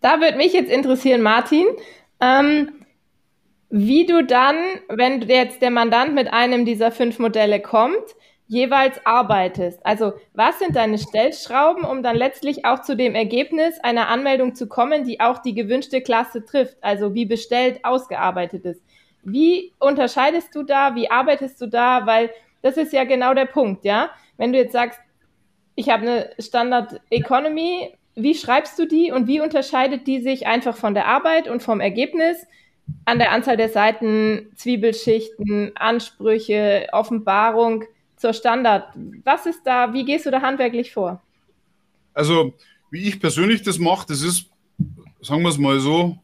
Da würde mich jetzt interessieren, Martin, ähm, wie du dann, wenn jetzt der Mandant mit einem dieser fünf Modelle kommt, jeweils arbeitest. Also was sind deine Stellschrauben, um dann letztlich auch zu dem Ergebnis einer Anmeldung zu kommen, die auch die gewünschte Klasse trifft, also wie bestellt ausgearbeitet ist. Wie unterscheidest du da, wie arbeitest du da, weil das ist ja genau der Punkt, ja? Wenn du jetzt sagst, ich habe eine Standard Economy, wie schreibst du die und wie unterscheidet die sich einfach von der Arbeit und vom Ergebnis an der Anzahl der Seiten, Zwiebelschichten, Ansprüche, Offenbarung zur Standard? Was ist da, wie gehst du da handwerklich vor? Also, wie ich persönlich das mache, das ist, sagen wir es mal so,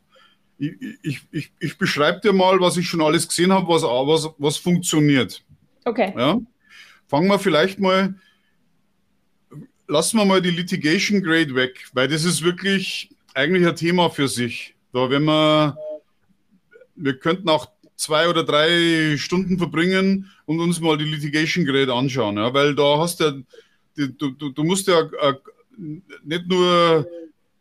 ich, ich, ich, ich beschreibe dir mal, was ich schon alles gesehen habe, was, was, was funktioniert. Okay. Ja? Fangen wir vielleicht mal lassen wir mal die Litigation Grade weg, weil das ist wirklich eigentlich ein Thema für sich. Da, wenn man, wir könnten auch zwei oder drei Stunden verbringen und uns mal die Litigation Grade anschauen, ja, weil da hast du, du, du, du musst ja äh, nicht nur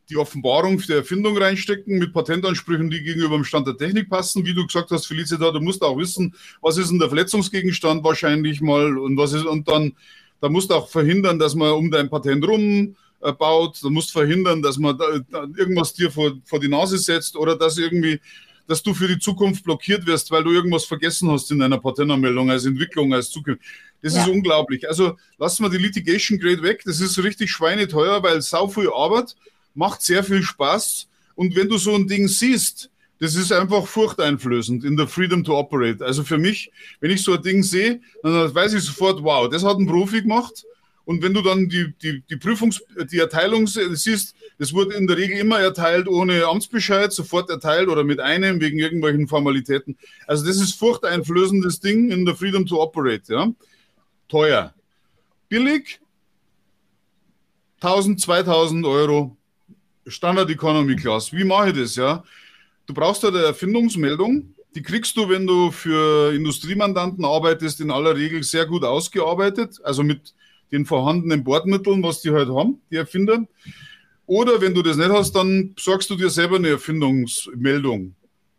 die Offenbarung der Erfindung reinstecken mit Patentansprüchen, die gegenüber dem Stand der Technik passen. Wie du gesagt hast, Felicita, du musst auch wissen, was ist denn der Verletzungsgegenstand wahrscheinlich mal und was ist, und dann, da musst du auch verhindern, dass man um dein Patent rum äh, baut, da musst verhindern, dass man da, da irgendwas dir vor, vor die Nase setzt oder dass irgendwie, dass du für die Zukunft blockiert wirst, weil du irgendwas vergessen hast in deiner Patentanmeldung als Entwicklung, als Zukunft. Das ja. ist unglaublich. Also lassen wir die Litigation Grade weg. Das ist richtig schweineteuer, weil sau viel Arbeit macht sehr viel Spaß. Und wenn du so ein Ding siehst, das ist einfach furchteinflößend in der Freedom to Operate. Also für mich, wenn ich so ein Ding sehe, dann weiß ich sofort, wow, das hat ein Profi gemacht. Und wenn du dann die, die, die Prüfungs-, die Erteilung siehst, das wurde in der Regel immer erteilt ohne Amtsbescheid, sofort erteilt oder mit einem wegen irgendwelchen Formalitäten. Also das ist furchteinflößendes Ding in der Freedom to Operate, ja. Teuer. Billig, 1000, 2000 Euro Standard Economy Class. Wie mache ich das? Ja, du brauchst da eine Erfindungsmeldung. Die kriegst du, wenn du für Industriemandanten arbeitest, in aller Regel sehr gut ausgearbeitet, also mit den vorhandenen Bordmitteln, was die halt haben, die Erfinder. Oder wenn du das nicht hast, dann sorgst du dir selber eine Erfindungsmeldung.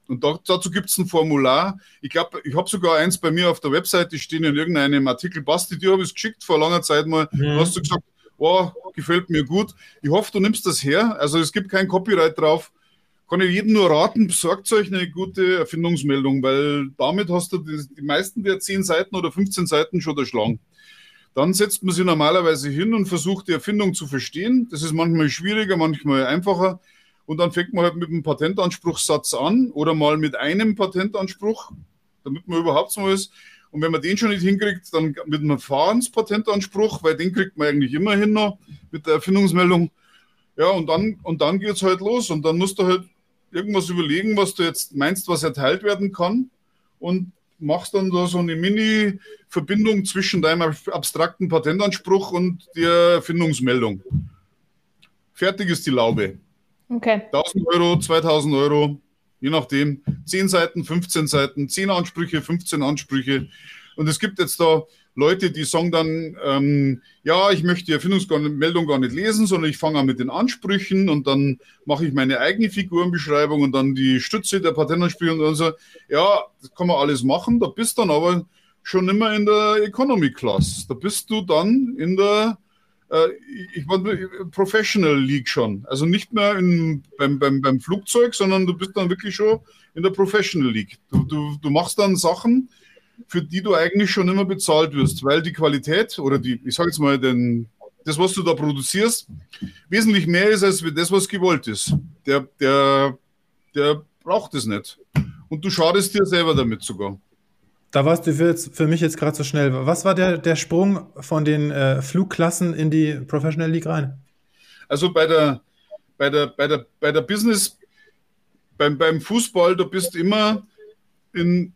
Und da, dazu gibt es ein Formular. Ich glaube, ich habe sogar eins bei mir auf der Webseite stehen in irgendeinem Artikel. Basti, dir habe ich es geschickt vor langer Zeit mal. Mhm. hast du gesagt, oh, gefällt mir gut. Ich hoffe, du nimmst das her. Also es gibt kein Copyright drauf. Kann ich jedem nur raten, besorgt euch eine gute Erfindungsmeldung, weil damit hast du die, die meisten der 10 Seiten oder 15 Seiten schon erschlagen. Dann setzt man sich normalerweise hin und versucht die Erfindung zu verstehen. Das ist manchmal schwieriger, manchmal einfacher. Und dann fängt man halt mit einem Patentanspruchssatz an oder mal mit einem Patentanspruch, damit man überhaupt so ist. Und wenn man den schon nicht hinkriegt, dann mit einem Verfahrenspatentanspruch, weil den kriegt man eigentlich immer hin noch mit der Erfindungsmeldung. Ja, und dann, und dann geht es halt los. Und dann musst du halt irgendwas überlegen, was du jetzt meinst, was erteilt werden kann. Und machst dann da so eine Mini-Verbindung zwischen deinem abstrakten Patentanspruch und der Erfindungsmeldung. Fertig ist die Laube. Okay. 1000 Euro, 2000 Euro, je nachdem. 10 Seiten, 15 Seiten, 10 Ansprüche, 15 Ansprüche. Und es gibt jetzt da Leute, die sagen dann, ähm, ja, ich möchte die Erfindungsmeldung gar nicht lesen, sondern ich fange an mit den Ansprüchen und dann mache ich meine eigene Figurenbeschreibung und dann die Stütze der Patentanspiele und so. Ja, das kann man alles machen. Da bist dann aber schon immer in der Economy Class. Da bist du dann in der äh, ich meine, Professional League schon. Also nicht mehr in, beim, beim, beim Flugzeug, sondern du bist dann wirklich schon in der Professional League. Du, du, du machst dann Sachen, für die du eigentlich schon immer bezahlt wirst, weil die Qualität oder die, ich sage jetzt mal, den, das, was du da produzierst, wesentlich mehr ist als das, was gewollt ist. Der, der, der braucht es nicht. Und du schadest dir selber damit sogar. Da warst du für, jetzt, für mich jetzt gerade so schnell. Was war der, der Sprung von den äh, Flugklassen in die Professional League rein? Also bei der, bei der, bei der, bei der Business, beim, beim Fußball, du bist immer in,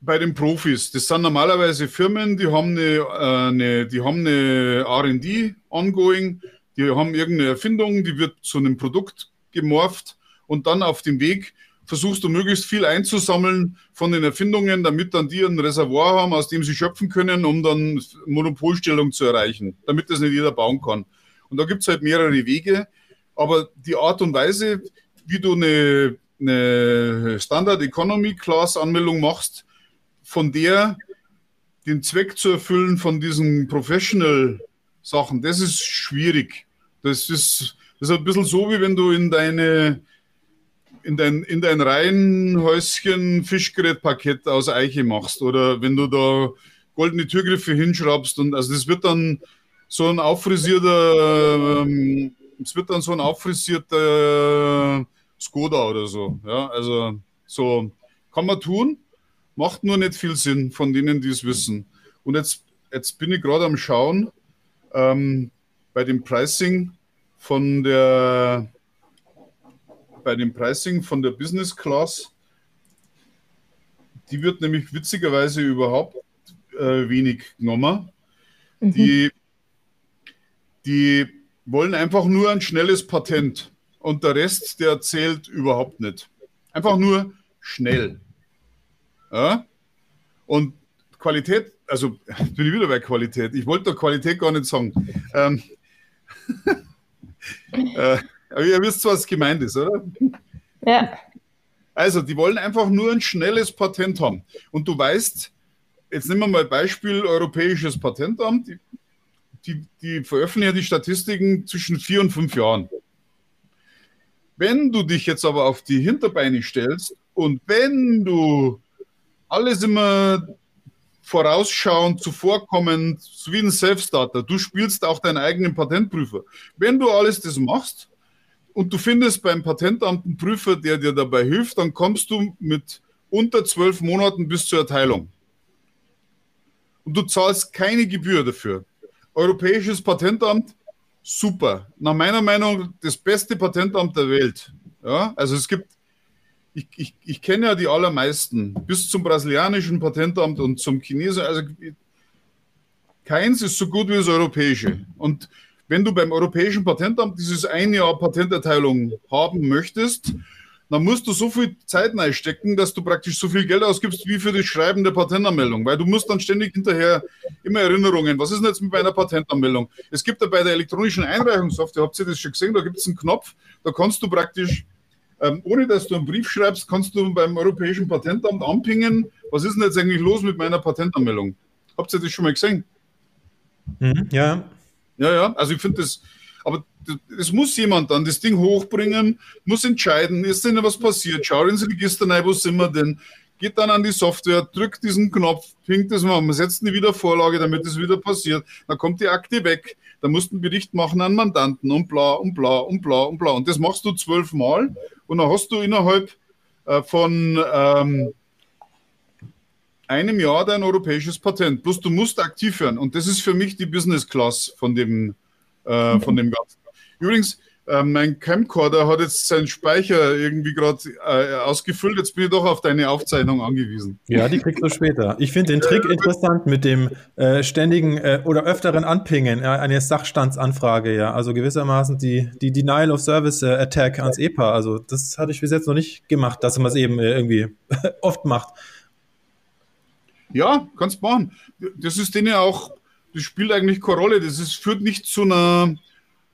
bei den Profis. Das sind normalerweise Firmen, die haben eine, äh, eine die haben eine R&D ongoing, die haben irgendeine Erfindung, die wird zu einem Produkt gemorpht und dann auf dem Weg versuchst du möglichst viel einzusammeln von den Erfindungen, damit dann die ein Reservoir haben, aus dem sie schöpfen können, um dann Monopolstellung zu erreichen, damit das nicht jeder bauen kann. Und da gibt es halt mehrere Wege, aber die Art und Weise, wie du eine, eine Standard Economy Class Anmeldung machst, von der den Zweck zu erfüllen von diesen Professional Sachen, das ist schwierig. Das ist, das ist ein bisschen so, wie wenn du in deine in dein, in dein Reihenhäuschen Fischgerätpaket aus Eiche machst oder wenn du da goldene Türgriffe hinschraubst und also das wird dann so ein auffrisierter, ähm, es wird dann so ein auffrisierter Skoda oder so. Ja, also so kann man tun, macht nur nicht viel Sinn von denen, die es wissen. Und jetzt, jetzt bin ich gerade am Schauen ähm, bei dem Pricing von der bei dem Pricing von der Business Class, die wird nämlich witzigerweise überhaupt äh, wenig genommen. Mhm. Die, die wollen einfach nur ein schnelles Patent und der Rest, der zählt überhaupt nicht. Einfach nur schnell. Ja? Und Qualität, also (laughs) bin ich wieder bei Qualität. Ich wollte doch Qualität gar nicht sagen. Ähm, (laughs) äh, Aber ihr wisst, was gemeint ist, oder? Ja. Also, die wollen einfach nur ein schnelles Patent haben. Und du weißt, jetzt nehmen wir mal Beispiel Europäisches Patentamt. Die, die, die veröffentlichen ja die Statistiken zwischen vier und fünf Jahren. Wenn du dich jetzt aber auf die Hinterbeine stellst und wenn du alles immer vorausschauend, zuvorkommend, wie ein Self-Starter, du spielst auch deinen eigenen Patentprüfer. Wenn du alles das machst und du findest beim Patentamt einen Prüfer, der dir dabei hilft, dann kommst du mit unter zwölf Monaten bis zur Erteilung. Und du zahlst keine Gebühr dafür. Europäisches Patentamt, super. Nach meiner Meinung das beste Patentamt der Welt. Ja, also es gibt, ich, ich, ich kenne ja die allermeisten, bis zum brasilianischen Patentamt und zum chinesischen, also keins ist so gut wie das europäische. Und wenn du beim Europäischen Patentamt dieses ein Jahr Patenterteilung haben möchtest, dann musst du so viel Zeit einstecken, dass du praktisch so viel Geld ausgibst wie für das Schreiben der Patentanmeldung, weil du musst dann ständig hinterher immer Erinnerungen. Was ist denn jetzt mit einer Patentanmeldung? Es gibt ja bei der elektronischen Einreichungssoftware, habt ihr das schon gesehen, da gibt es einen Knopf, da kannst du praktisch, ähm, ohne dass du einen Brief schreibst, kannst du beim Europäischen Patentamt anpingen, was ist denn jetzt eigentlich los mit meiner Patentanmeldung? Habt ihr das schon mal gesehen? Mhm, ja. Ja, ja, also ich finde das, aber es muss jemand dann das Ding hochbringen, muss entscheiden, ist denn was passiert, schau ins Register rein, wo sind wir denn, geht dann an die Software, drückt diesen Knopf, pinkt das mal, man setzt eine Wiedervorlage, damit es wieder passiert, dann kommt die Akte weg, dann musst du einen Bericht machen an Mandanten und bla und bla und bla und bla und das machst du zwölfmal und dann hast du innerhalb äh, von ähm, einem Jahr dein europäisches Patent. Plus du musst aktiv werden. Und das ist für mich die Business Class von dem, äh, von dem Ganzen. Übrigens, äh, mein Camcorder hat jetzt seinen Speicher irgendwie gerade äh, ausgefüllt. Jetzt bin ich doch auf deine Aufzeichnung angewiesen. Ja, die kriegst du später. Ich finde den Trick interessant mit dem äh, ständigen äh, oder öfteren Anpingen eine Sachstandsanfrage, ja. Also gewissermaßen die, die Denial of Service äh, Attack ans EPA. Also das hatte ich bis jetzt noch nicht gemacht, dass man es eben irgendwie (laughs) oft macht. Ja, kannst machen. Das ist denen auch, das spielt eigentlich keine Rolle. Das ist, führt nicht zu einer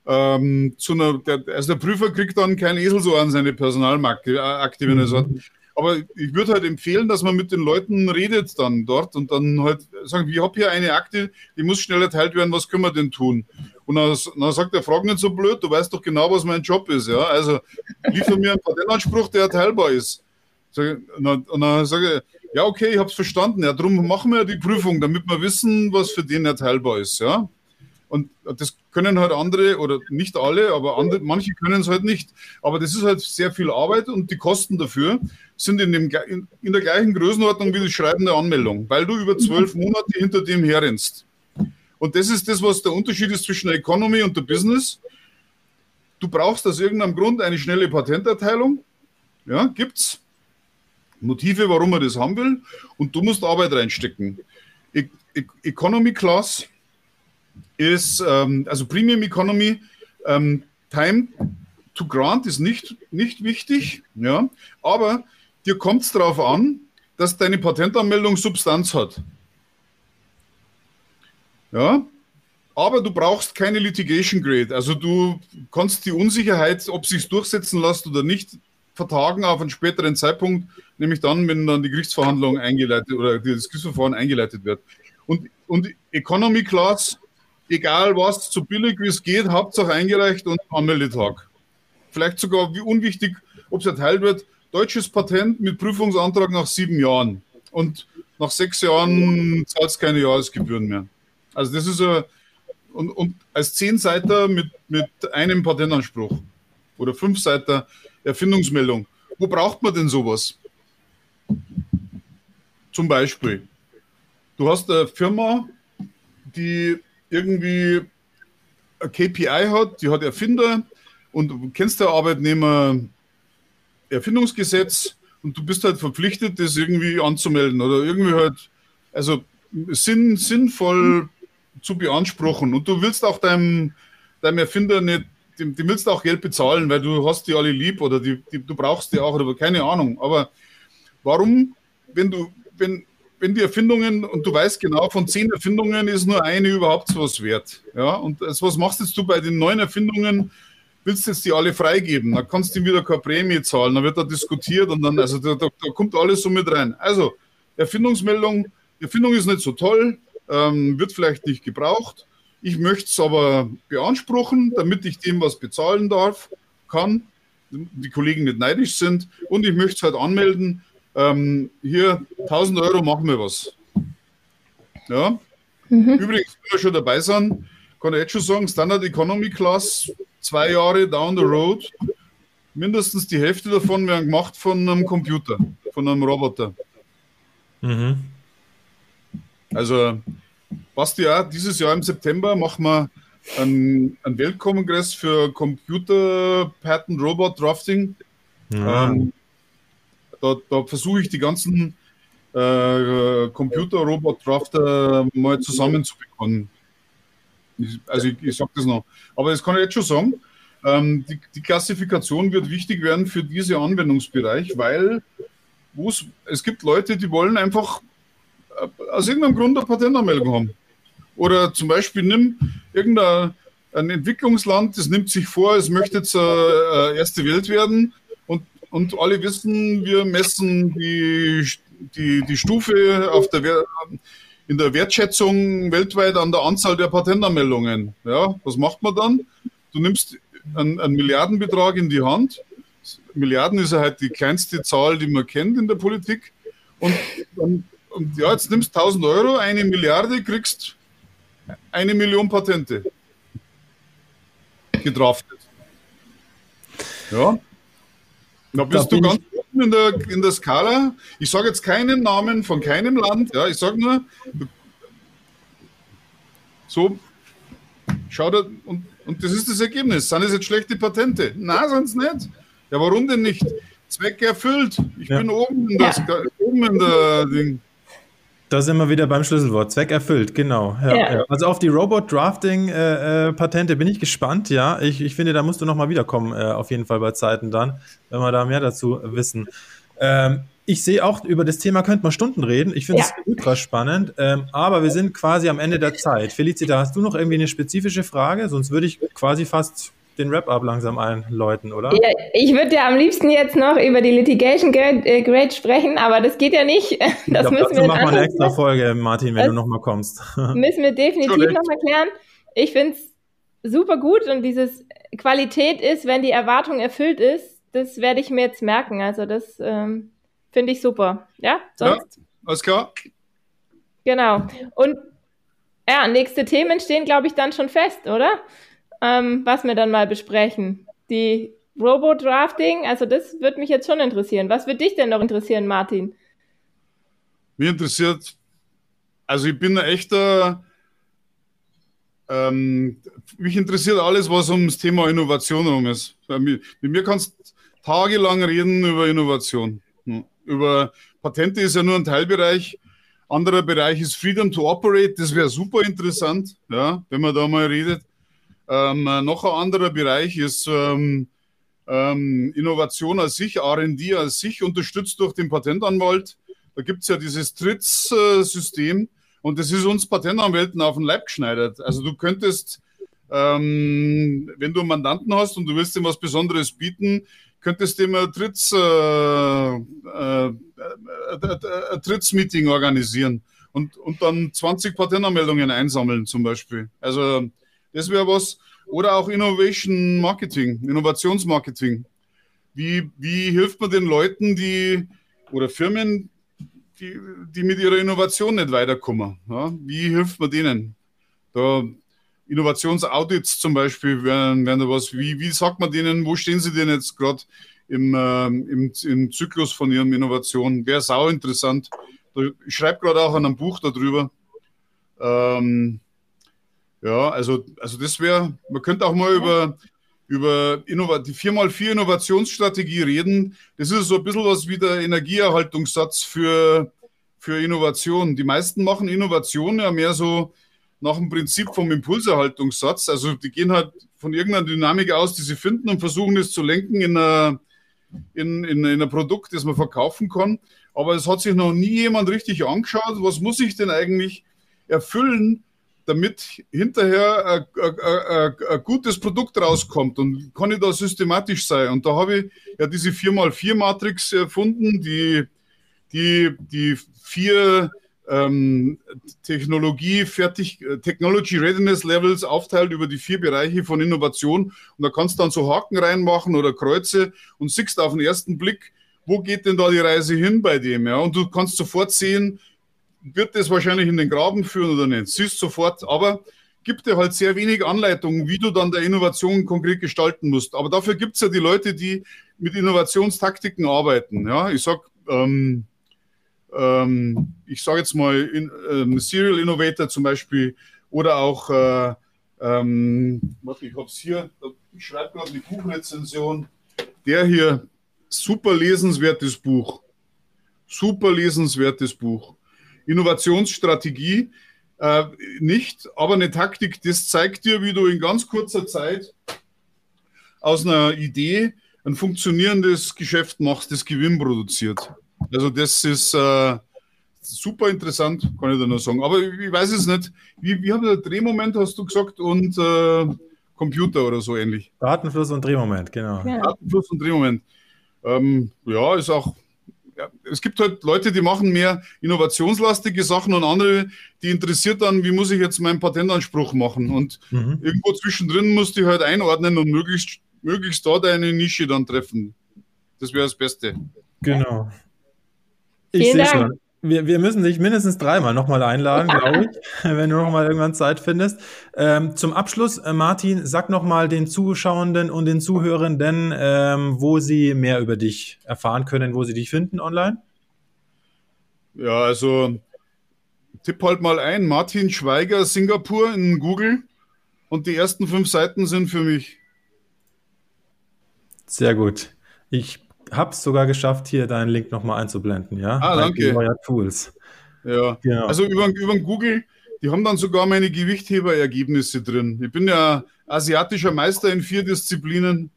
ähm, zu einer, der, also der Prüfer kriegt dann kein Esel so an seine Personalakte, äh, wenn er sagt. Aber ich würde halt empfehlen, dass man mit den Leuten redet dann dort und dann halt sagen, ich habe hier eine Akte, die muss schnell erteilt werden, was können wir denn tun? Und dann, dann sagt er, frag nicht so blöd, du weißt doch genau, was mein Job ist. Ja? Also liefer mir einen Patentanspruch, der erteilbar ist. Und dann sage ich, ja, okay, ich habe es verstanden. Ja, darum machen wir die Prüfung, damit wir wissen, was für den erteilbar ist. Ja? Und das können halt andere oder nicht alle, aber andere, manche können es halt nicht. Aber das ist halt sehr viel Arbeit und die Kosten dafür sind in, dem, in, in der gleichen Größenordnung wie das Schreiben der Anmeldung, weil du über zwölf Monate hinter dem herrennst. Und das ist das, was der Unterschied ist zwischen der Economy und der Business. Du brauchst aus irgendeinem Grund eine schnelle Patenterteilung. Ja, gibt's. Motive, warum man das haben will. Und du musst Arbeit reinstecken. E e Economy Class ist, ähm, also Premium Economy, ähm, Time to Grant ist nicht, nicht wichtig, ja, aber dir kommt es darauf an, dass deine Patentanmeldung Substanz hat. Ja, aber du brauchst keine Litigation Grade. Also du kannst die Unsicherheit, ob sich durchsetzen lässt oder nicht, vertagen auf einen späteren Zeitpunkt, nämlich dann, wenn dann die Gerichtsverhandlung eingeleitet oder das Gerichtsverfahren eingeleitet wird. Und, und Economy Class egal was, so billig wie es geht, Hauptsache eingereicht und Anmeldetag. Vielleicht sogar, wie unwichtig, ob es erteilt wird, deutsches Patent mit Prüfungsantrag nach sieben Jahren. Und nach sechs Jahren zahlt es keine Jahresgebühren mehr. Also das ist ein, und, und als Zehnseiter mit, mit einem Patentanspruch oder Fünfseiter Erfindungsmeldung. Wo braucht man denn sowas? Zum Beispiel, du hast eine Firma, die irgendwie ein KPI hat, die hat Erfinder und du kennst der Arbeitnehmer Erfindungsgesetz und du bist halt verpflichtet, das irgendwie anzumelden oder irgendwie halt, also sinn, sinnvoll zu beanspruchen. Und du willst auch deinem, deinem Erfinder nicht, dem, dem willst auch Geld bezahlen, weil du hast die alle lieb oder die, die, du brauchst die auch oder keine Ahnung. Aber warum, wenn du, wenn, wenn die Erfindungen, und du weißt genau, von zehn Erfindungen ist nur eine überhaupt was wert. Ja, und also was machst jetzt du bei den neuen Erfindungen? willst du jetzt die alle freigeben? Dann kannst du ihm wieder keine Prämie zahlen, dann wird da diskutiert und dann, also da, da, da kommt alles so mit rein. Also, Erfindungsmeldung, Erfindung ist nicht so toll, ähm, wird vielleicht nicht gebraucht. Ich möchte es aber beanspruchen, damit ich dem was bezahlen darf, kann, die Kollegen nicht neidisch sind und ich möchte es halt anmelden. Ähm, hier 1000 Euro machen wir was. Ja. Mhm. Übrigens, wenn wir schon dabei sind, kann ich jetzt schon sagen, Standard Economy Class, zwei Jahre down the road, mindestens die Hälfte davon werden gemacht von einem Computer, von einem Roboter. Mhm. Also, Basti, auch dieses Jahr im September machen wir einen, einen Weltkongress für Computer Patent Robot Drafting. Ja. Ähm, da, da versuche ich die ganzen äh, Computer Robot Drafter mal zusammenzubekommen. also ich, ich sage das noch. Aber das kann ich jetzt schon sagen. Ähm, die, die, Klassifikation wird wichtig werden für diesen Anwendungsbereich, weil es gibt Leute, die wollen einfach äh, aus irgendeinem Grund eine Patentanmeldung haben. Oder zum Beispiel nimm irgendein ein Entwicklungsland, das nimmt sich vor, es möchte zur äh, erste Welt werden und, alle wissen, wir messen die, die, die Stufe auf der, in der Wertschätzung weltweit an der Anzahl der Patentanmeldungen. Ja, was macht man dann? Du nimmst einen, einen Milliardenbetrag in die Hand. Milliarden ist ja halt die kleinste Zahl, die man kennt in der Politik. Und, und, und ja, jetzt nimmst 1000 Euro, eine Milliarde, kriegst eine Million Patente gedraftet. Ja. Da bist da du ganz oben in der, in der Skala. Ich sage jetzt keinen Namen von keinem Land. Ja, ich sage nur, so, schau da, und, und das ist das Ergebnis. Sind das jetzt schlechte Patente? Nein, sind es nicht. Ja, warum denn nicht? Zweck erfüllt. Ich ja. bin oben in, das, ja. oben in der Ding. Da sind wir wieder beim Schlüsselwort. Zweck erfüllt, genau. Ja, ja. Also auf die Robot-Drafting-Patente äh, äh bin ich gespannt, ja. Ich, ich finde, da musst du nochmal wiederkommen, äh, auf jeden Fall bei Zeiten dann, wenn wir da mehr dazu wissen. Ähm, ich sehe auch, über das Thema könnte man Stunden reden. Ich finde es ja. ultra spannend. Ähm, aber wir sind quasi am Ende der Zeit. Felicita, hast du noch irgendwie eine spezifische Frage? Sonst würde ich quasi fast den Wrap-up langsam einläuten, oder? Ja, ich würde ja am liebsten jetzt noch über die Litigation Grade äh, sprechen, aber das geht ja nicht. (laughs) Das glaub, müssen wir machen wir eine extra Folge, Martin, wenn das du nochmal kommst. (laughs) Müssen wir definitiv nochmal klären. Ich finde es super gut und dieses Qualität ist, wenn die Erwartung erfüllt ist, das werde ich mir jetzt merken. Also das ähm, finde ich super. Ja, sonst? Ja, alles klar. Genau. Und ja, nächste Themen stehen, glaube ich, dann schon fest, oder? Ähm, was wir dann mal besprechen. Die Robo-Drafting, also das würde mich jetzt schon interessieren. Was würde dich denn noch interessieren, Martin? Mir interessiert, also ich bin ein echter, ähm, mich interessiert alles, was ums Thema Innovation rum ist. Mit mir kannst du tagelang reden über Innovation. Über Patente ist ja nur ein Teilbereich. Anderer Bereich ist Freedom to Operate. Das wäre super interessant, ja, wenn man da mal redet. Ähm, noch ein anderer Bereich ist ähm, ähm, Innovation als sich, RD als sich, unterstützt durch den Patentanwalt. Da gibt es ja dieses TRITS-System und das ist uns Patentanwälten auf den Leib geschneidert. Also du könntest, ähm, wenn du einen Mandanten hast und du willst ihm was Besonderes bieten, könntest du ein Tritts, äh, äh, äh, Tritts-Meeting organisieren und, und dann 20 Patentanmeldungen einsammeln zum Beispiel. Also das wäre was. Oder auch Innovation Marketing, Innovationsmarketing. Wie, wie hilft man den Leuten, die oder Firmen, die, die mit ihrer Innovation nicht weiterkommen? Ja? Wie hilft man denen? Da Innovationsaudits zum Beispiel wären, wären da was. Wie, wie sagt man denen, wo stehen sie denn jetzt gerade im, äh, im, im Zyklus von ihren Innovationen? Wäre sau interessant. Ich schreibe gerade auch an einem Buch darüber. Ähm, ja, also, also das wäre, man könnte auch mal über, über die 4x4 Innovationsstrategie reden. Das ist so ein bisschen was wie der Energieerhaltungssatz für, für Innovation. Die meisten machen Innovation ja mehr so nach dem Prinzip vom Impulserhaltungssatz. Also die gehen halt von irgendeiner Dynamik aus, die sie finden und versuchen es zu lenken in, einer, in, in, in ein Produkt, das man verkaufen kann. Aber es hat sich noch nie jemand richtig angeschaut, was muss ich denn eigentlich erfüllen, damit hinterher ein gutes Produkt rauskommt und kann ich da systematisch sein. Und da habe ich ja diese 4x4-Matrix erfunden, die, die, die vier ähm, Technologie, fertig, Technology Readiness Levels aufteilt über die vier Bereiche von Innovation. Und da kannst du dann so Haken reinmachen oder Kreuze und siehst auf den ersten Blick, wo geht denn da die Reise hin bei dem? Ja? Und du kannst sofort sehen, wird das wahrscheinlich in den Graben führen oder nicht. Siehst sofort, aber gibt dir halt sehr wenig Anleitungen, wie du dann der Innovation konkret gestalten musst. Aber dafür gibt es ja die Leute, die mit Innovationstaktiken arbeiten. Ja, ich sag, ähm, ähm, ich sage jetzt mal in, ähm, Serial Innovator zum Beispiel oder auch, äh, ähm, warte, ich habe es hier, ich schreibe gerade eine Buchrezension. Der hier, super lesenswertes Buch. Super lesenswertes Buch. Innovationsstrategie äh, nicht, aber eine Taktik, das zeigt dir, wie du in ganz kurzer Zeit aus einer Idee ein funktionierendes Geschäft machst, das Gewinn produziert. Also das ist äh, super interessant, kann ich da nur sagen. Aber ich weiß es nicht. Wie, wie haben der Drehmoment, hast du gesagt, und äh, Computer oder so ähnlich? Datenfluss und Drehmoment, genau. Ja. Datenfluss und Drehmoment. Ähm, ja, ist auch es gibt halt Leute, die machen mehr innovationslastige Sachen und andere, die interessiert dann, wie muss ich jetzt meinen Patentanspruch machen. Und mhm. irgendwo zwischendrin musst du halt einordnen und möglichst, möglichst da deine Nische dann treffen. Das wäre das Beste. Genau. Ich sehe schon. Wir, wir müssen dich mindestens dreimal nochmal einladen, glaube ich, (laughs) wenn du nochmal irgendwann Zeit findest. Ähm, zum Abschluss, äh, Martin, sag nochmal den Zuschauenden und den Zuhörenden, ähm, wo sie mehr über dich erfahren können, wo sie dich finden online. Ja, also tipp halt mal ein, Martin Schweiger, Singapur in Google und die ersten fünf Seiten sind für mich. Sehr gut. Ich habe es sogar geschafft, hier deinen Link nochmal einzublenden, ja? Ah, danke. Neuer Tools. Ja, genau. also über, über Google, die haben dann sogar meine Gewichtheberergebnisse drin. Ich bin ja asiatischer Meister in vier Disziplinen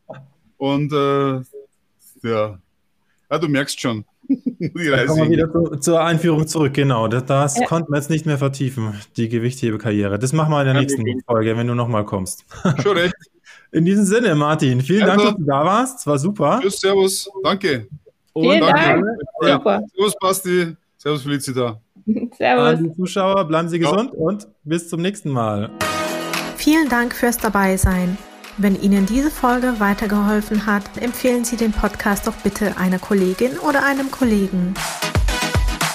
und äh, ja. ja, du merkst schon. (laughs) die Reise. Kommen wir wieder zu, zur Einführung zurück, genau. Das, das ja. konnten wir jetzt nicht mehr vertiefen, die Gewichthebekarriere. Das machen wir in der ja, nächsten Folge, wenn du nochmal kommst. Schon recht. In diesem Sinne, Martin, vielen also, Dank, dass du da warst. Es war super. Tschüss, Servus. Danke. Und vielen danke. Dank. Ja. Super. Servus, Basti. Servus, Felicita. (laughs) Servus. An die Zuschauer, bleiben Sie gesund ja. und bis zum nächsten Mal. Vielen Dank fürs Dabeisein. Wenn Ihnen diese Folge weitergeholfen hat, empfehlen Sie den Podcast doch bitte einer Kollegin oder einem Kollegen.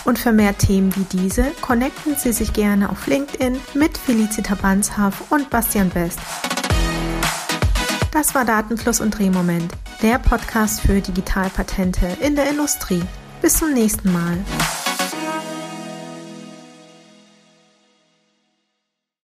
Und für mehr Themen wie diese, connecten Sie sich gerne auf LinkedIn mit Felicita Banzhaf und Bastian Best. Das war Datenfluss und Drehmoment, der Podcast für Digitalpatente in der Industrie. Bis zum nächsten Mal.